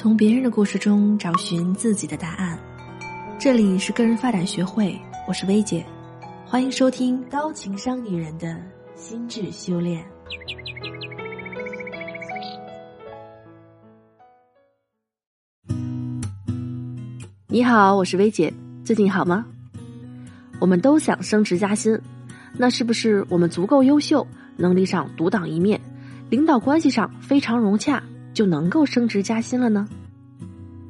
从别人的故事中找寻自己的答案。这里是个人发展学会，我是薇姐，欢迎收听高情商女人的心智修炼。你好，我是薇姐，最近好吗？我们都想升职加薪，那是不是我们足够优秀，能力上独当一面，领导关系上非常融洽？就能够升职加薪了呢。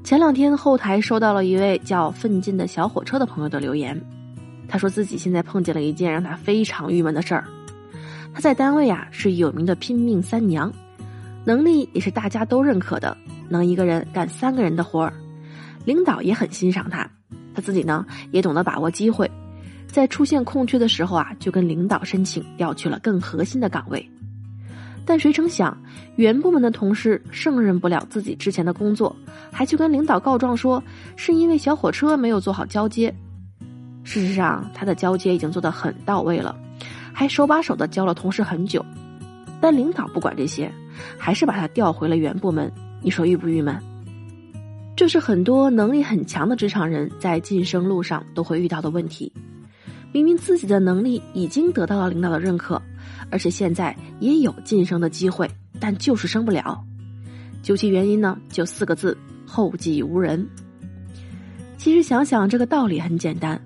前两天后台收到了一位叫奋进的小火车的朋友的留言，他说自己现在碰见了一件让他非常郁闷的事儿。他在单位啊是有名的拼命三娘，能力也是大家都认可的，能一个人干三个人的活儿，领导也很欣赏他。他自己呢也懂得把握机会，在出现空缺的时候啊就跟领导申请调去了更核心的岗位。但谁成想，原部门的同事胜任不了自己之前的工作，还去跟领导告状说是因为小火车没有做好交接。事实上，他的交接已经做得很到位了，还手把手的教了同事很久。但领导不管这些，还是把他调回了原部门。你说郁不郁闷？这是很多能力很强的职场人在晋升路上都会遇到的问题。明明自己的能力已经得到了领导的认可。而且现在也有晋升的机会，但就是升不了。究其原因呢，就四个字：后继无人。其实想想这个道理很简单，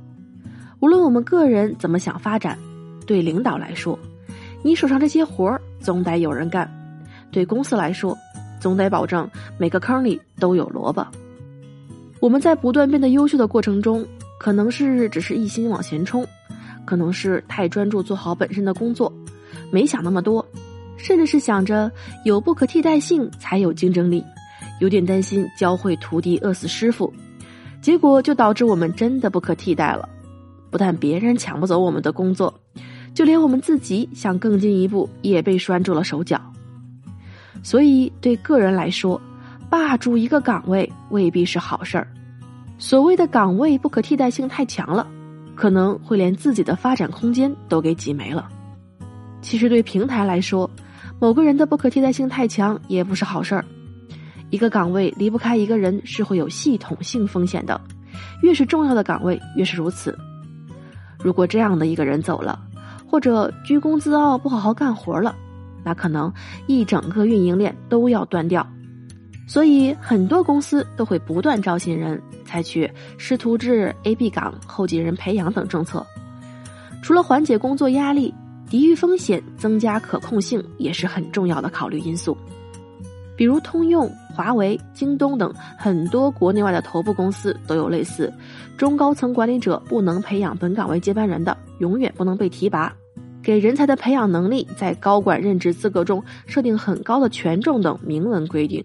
无论我们个人怎么想发展，对领导来说，你手上这些活儿总得有人干；对公司来说，总得保证每个坑里都有萝卜。我们在不断变得优秀的过程中，可能是只是一心往前冲，可能是太专注做好本身的工作。没想那么多，甚至是想着有不可替代性才有竞争力，有点担心教会徒弟饿死师傅，结果就导致我们真的不可替代了。不但别人抢不走我们的工作，就连我们自己想更进一步也被拴住了手脚。所以对个人来说，霸住一个岗位未必是好事儿。所谓的岗位不可替代性太强了，可能会连自己的发展空间都给挤没了。其实对平台来说，某个人的不可替代性太强也不是好事儿。一个岗位离不开一个人是会有系统性风险的，越是重要的岗位越是如此。如果这样的一个人走了，或者居功自傲不好好干活了，那可能一整个运营链都要断掉。所以很多公司都会不断招新人，采取师徒制、A、B 岗、后继人培养等政策，除了缓解工作压力。抵御风险、增加可控性也是很重要的考虑因素。比如通用、华为、京东等很多国内外的头部公司都有类似中高层管理者不能培养本岗位接班人的，永远不能被提拔；给人才的培养能力在高管任职资格中设定很高的权重等明文规定。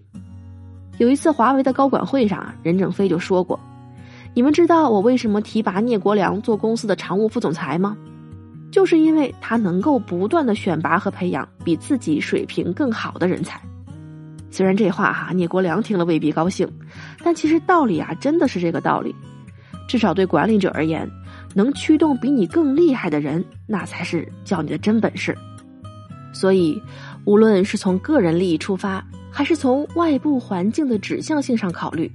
有一次华为的高管会上啊，任正非就说过：“你们知道我为什么提拔聂国良做公司的常务副总裁吗？”就是因为他能够不断的选拔和培养比自己水平更好的人才。虽然这话哈聂国良听了未必高兴，但其实道理啊真的是这个道理。至少对管理者而言，能驱动比你更厉害的人，那才是叫你的真本事。所以，无论是从个人利益出发，还是从外部环境的指向性上考虑，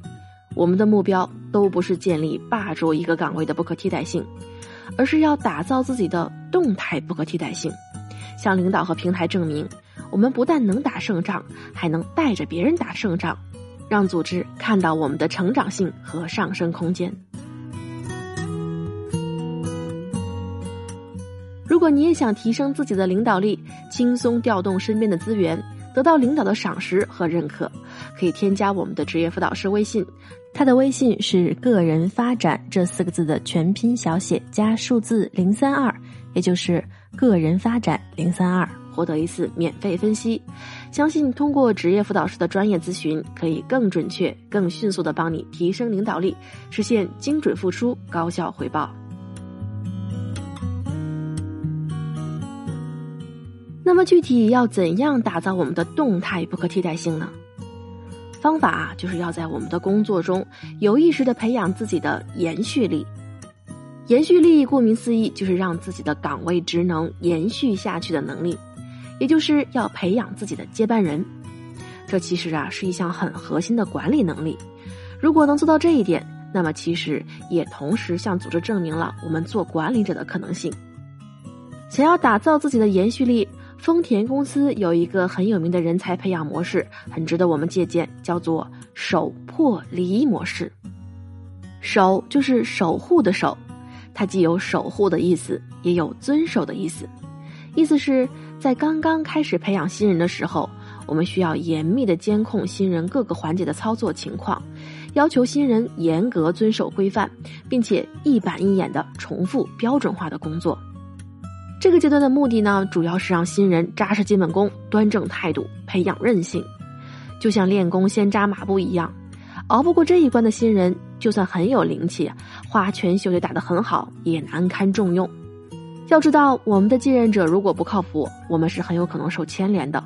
我们的目标都不是建立霸主一个岗位的不可替代性。而是要打造自己的动态不可替代性，向领导和平台证明，我们不但能打胜仗，还能带着别人打胜仗，让组织看到我们的成长性和上升空间。如果你也想提升自己的领导力，轻松调动身边的资源，得到领导的赏识和认可，可以添加我们的职业辅导师微信。他的微信是“个人发展”这四个字的全拼小写加数字零三二，也就是“个人发展零三二”，获得一次免费分析。相信通过职业辅导师的专业咨询，可以更准确、更迅速的帮你提升领导力，实现精准付出、高效回报。那么具体要怎样打造我们的动态不可替代性呢？方法啊，就是要在我们的工作中有意识的培养自己的延续力。延续力顾名思义，就是让自己的岗位职能延续下去的能力，也就是要培养自己的接班人。这其实啊是一项很核心的管理能力。如果能做到这一点，那么其实也同时向组织证明了我们做管理者的可能性。想要打造自己的延续力，丰田公司有一个很有名的人才培养模式，很值得我们借鉴，叫做“守破离”模式。守就是守护的守，它既有守护的意思，也有遵守的意思。意思是在刚刚开始培养新人的时候，我们需要严密的监控新人各个环节的操作情况，要求新人严格遵守规范，并且一板一眼的重复标准化的工作。这个阶段的目的呢，主要是让新人扎实基本功、端正态度，培养韧性，就像练功先扎马步一样。熬不过这一关的新人，就算很有灵气，花拳绣腿打得很好，也难堪重用。要知道，我们的继任者如果不靠谱，我们是很有可能受牵连的。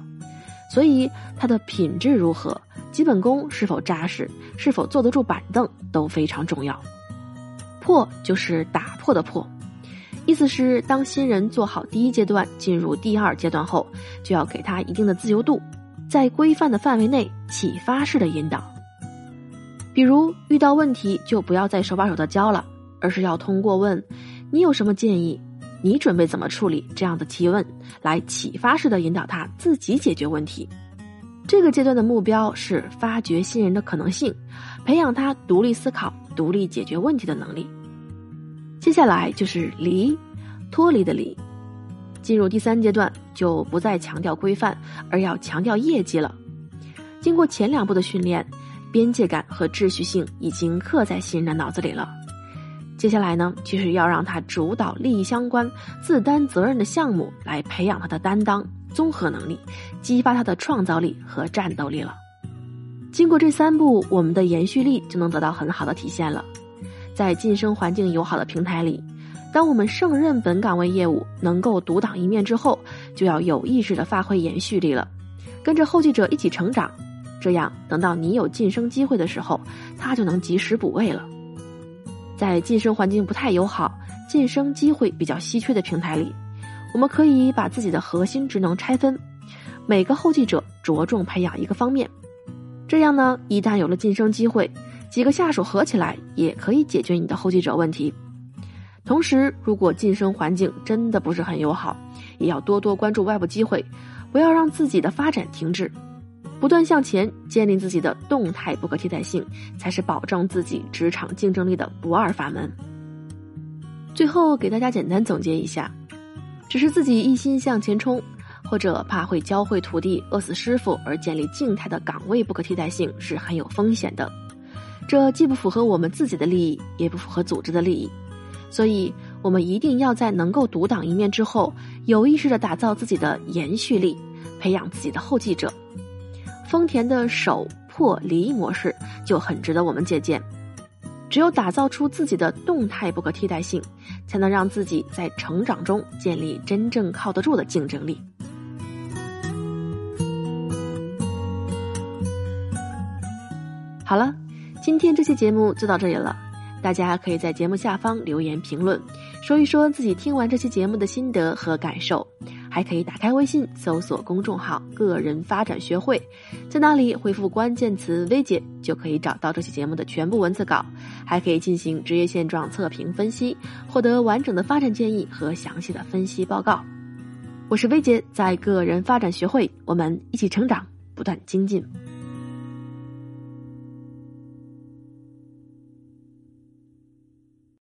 所以，他的品质如何，基本功是否扎实，是否坐得住板凳，都非常重要。破就是打破的破。意思是，当新人做好第一阶段，进入第二阶段后，就要给他一定的自由度，在规范的范围内启发式的引导。比如遇到问题，就不要再手把手的教了，而是要通过问“你有什么建议？你准备怎么处理？”这样的提问，来启发式的引导他自己解决问题。这个阶段的目标是发掘新人的可能性，培养他独立思考、独立解决问题的能力。接下来就是离，脱离的离，进入第三阶段就不再强调规范，而要强调业绩了。经过前两步的训练，边界感和秩序性已经刻在新人的脑子里了。接下来呢，就是要让他主导利益相关、自担责任的项目，来培养他的担当、综合能力，激发他的创造力和战斗力了。经过这三步，我们的延续力就能得到很好的体现了。在晋升环境友好的平台里，当我们胜任本岗位业务，能够独当一面之后，就要有意识的发挥延续力了，跟着后继者一起成长，这样等到你有晋升机会的时候，他就能及时补位了。在晋升环境不太友好、晋升机会比较稀缺的平台里，我们可以把自己的核心职能拆分，每个后继者着重培养一个方面，这样呢，一旦有了晋升机会。几个下属合起来也可以解决你的后继者问题。同时，如果晋升环境真的不是很友好，也要多多关注外部机会，不要让自己的发展停滞，不断向前，建立自己的动态不可替代性，才是保证自己职场竞争力的不二法门。最后给大家简单总结一下：只是自己一心向前冲，或者怕会教会徒弟饿死师傅而建立静态的岗位不可替代性，是很有风险的。这既不符合我们自己的利益，也不符合组织的利益，所以我们一定要在能够独当一面之后，有意识的打造自己的延续力，培养自己的后继者。丰田的守破离模式就很值得我们借鉴。只有打造出自己的动态不可替代性，才能让自己在成长中建立真正靠得住的竞争力。好了。今天这期节目就到这里了，大家可以在节目下方留言评论，说一说自己听完这期节目的心得和感受，还可以打开微信搜索公众号“个人发展学会”，在那里回复关键词“薇姐”就可以找到这期节目的全部文字稿，还可以进行职业现状测评分析，获得完整的发展建议和详细的分析报告。我是薇姐，在个人发展学会，我们一起成长，不断精进。